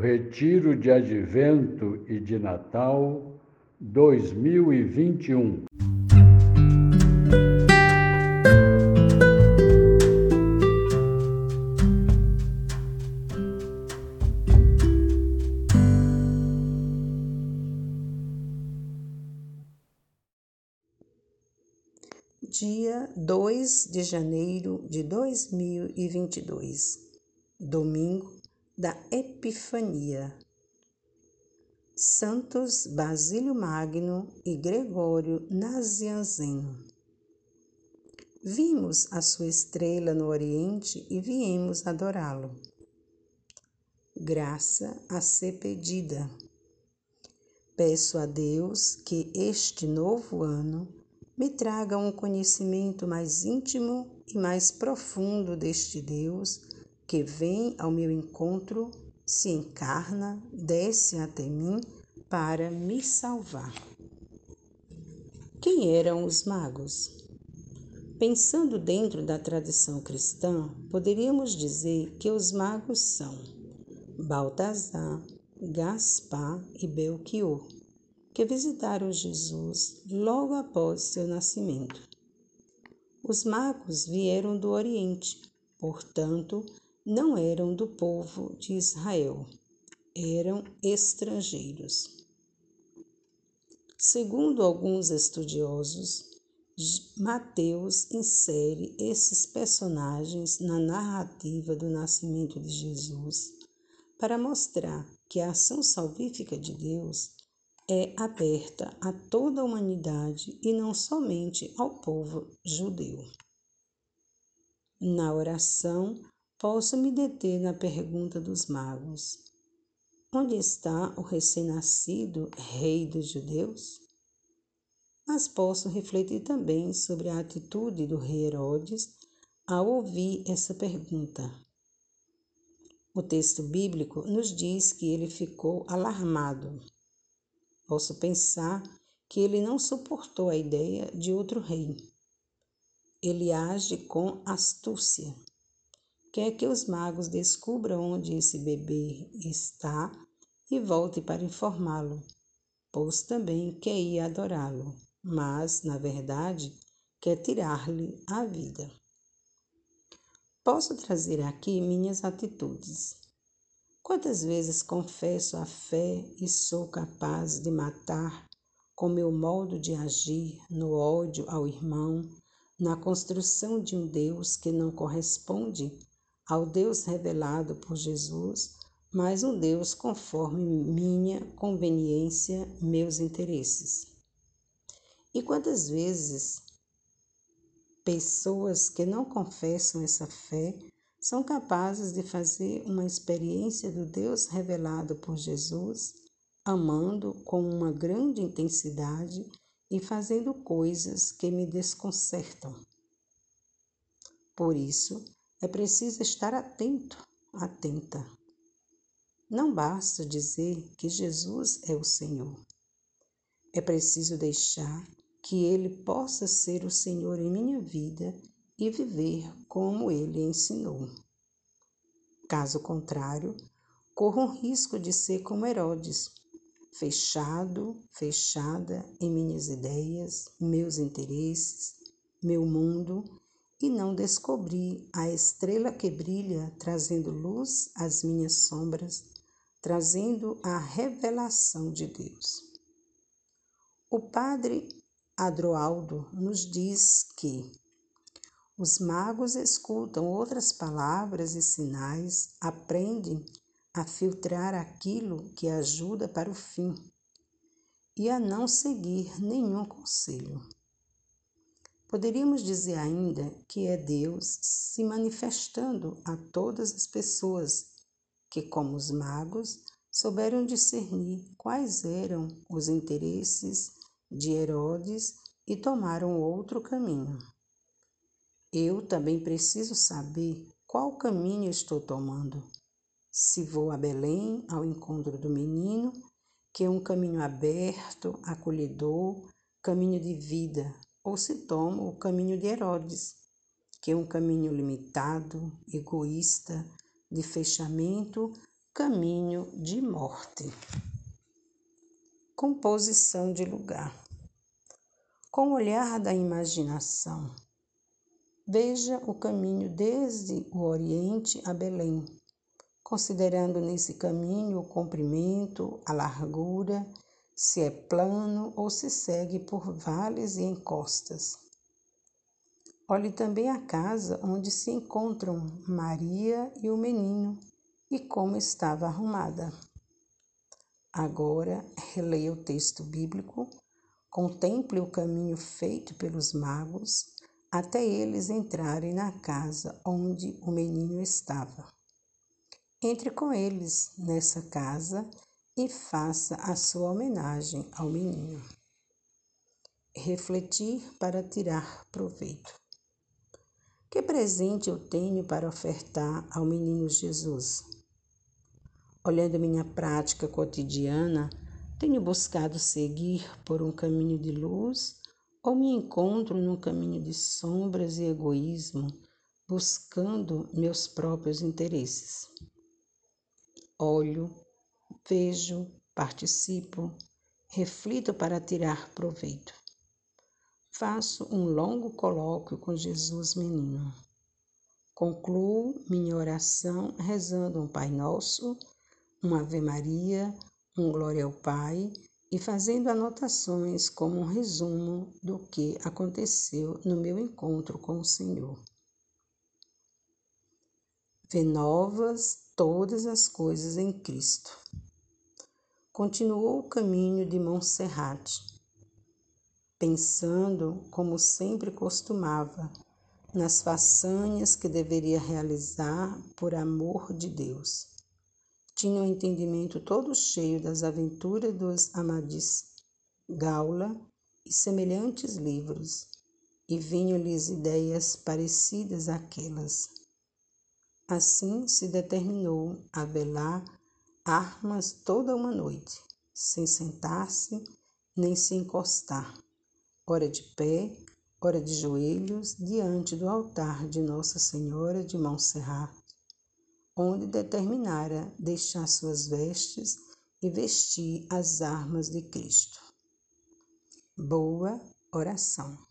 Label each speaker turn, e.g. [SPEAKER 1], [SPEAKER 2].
[SPEAKER 1] Retiro de Advento e de Natal 2021.
[SPEAKER 2] Dia 2 de janeiro de 2022, domingo da Epifania. Santos Basílio Magno e Gregório Nazianzeno. Vimos a sua estrela no Oriente e viemos adorá-lo. Graça a ser pedida. Peço a Deus que este novo ano me traga um conhecimento mais íntimo e mais profundo deste Deus que vem ao meu encontro, se encarna, desce até mim para me salvar. Quem eram os magos? Pensando dentro da tradição cristã, poderíamos dizer que os magos são Baltazar, Gaspar e Belchior que visitaram Jesus logo após seu nascimento. Os magos vieram do Oriente, portanto, não eram do povo de Israel, eram estrangeiros. Segundo alguns estudiosos, Mateus insere esses personagens na narrativa do nascimento de Jesus para mostrar que a ação salvífica de Deus é aberta a toda a humanidade e não somente ao povo judeu. Na oração, posso me deter na pergunta dos magos: Onde está o recém-nascido Rei dos Judeus? Mas posso refletir também sobre a atitude do rei Herodes ao ouvir essa pergunta. O texto bíblico nos diz que ele ficou alarmado Posso pensar que ele não suportou a ideia de outro rei. Ele age com astúcia. Quer que os magos descubram onde esse bebê está e volte para informá-lo, pois também quer ir adorá-lo, mas, na verdade, quer tirar-lhe a vida. Posso trazer aqui minhas atitudes. Quantas vezes confesso a fé e sou capaz de matar com meu modo de agir no ódio ao irmão, na construção de um Deus que não corresponde ao Deus revelado por Jesus, mas um Deus conforme minha conveniência, meus interesses. E quantas vezes pessoas que não confessam essa fé são capazes de fazer uma experiência do Deus revelado por Jesus, amando com uma grande intensidade e fazendo coisas que me desconcertam. Por isso, é preciso estar atento, atenta. Não basta dizer que Jesus é o Senhor. É preciso deixar que Ele possa ser o Senhor em minha vida e viver como ele ensinou. Caso contrário, corro o risco de ser como Herodes, fechado, fechada em minhas ideias, meus interesses, meu mundo e não descobrir a estrela que brilha trazendo luz às minhas sombras, trazendo a revelação de Deus. O padre Adroaldo nos diz que os magos escutam outras palavras e sinais, aprendem a filtrar aquilo que ajuda para o fim e a não seguir nenhum conselho. Poderíamos dizer ainda que é Deus se manifestando a todas as pessoas que, como os magos, souberam discernir quais eram os interesses de Herodes e tomaram outro caminho. Eu também preciso saber qual caminho estou tomando. Se vou a Belém ao encontro do menino, que é um caminho aberto, acolhedor, caminho de vida, ou se tomo o caminho de Herodes, que é um caminho limitado, egoísta, de fechamento caminho de morte. Composição de lugar. Com o olhar da imaginação, veja o caminho desde o Oriente a Belém, considerando nesse caminho o comprimento, a largura, se é plano ou se segue por vales e encostas. Olhe também a casa onde se encontram Maria e o menino e como estava arrumada. Agora, releia o texto bíblico, contemple o caminho feito pelos magos até eles entrarem na casa onde o menino estava. Entre com eles nessa casa e faça a sua homenagem ao menino. Refletir para tirar proveito. Que presente eu tenho para ofertar ao menino Jesus? Olhando minha prática cotidiana, tenho buscado seguir por um caminho de luz ou me encontro num caminho de sombras e egoísmo, buscando meus próprios interesses. Olho, vejo, participo, reflito para tirar proveito. Faço um longo colóquio com Jesus menino. Concluo minha oração rezando um Pai Nosso uma Ave Maria, um Glória ao Pai e fazendo anotações como um resumo do que aconteceu no meu encontro com o Senhor. Vê novas todas as coisas em Cristo. Continuou o caminho de Montserrat, pensando, como sempre costumava, nas façanhas que deveria realizar por amor de Deus tinha o um entendimento todo cheio das aventuras dos Amadis Gaula e semelhantes livros, e vinham-lhes ideias parecidas àquelas. Assim se determinou a velar armas toda uma noite, sem sentar-se nem se encostar, ora de pé, ora de joelhos, diante do altar de Nossa Senhora de Montserrat, onde determinara deixar suas vestes e vestir as armas de Cristo. Boa oração.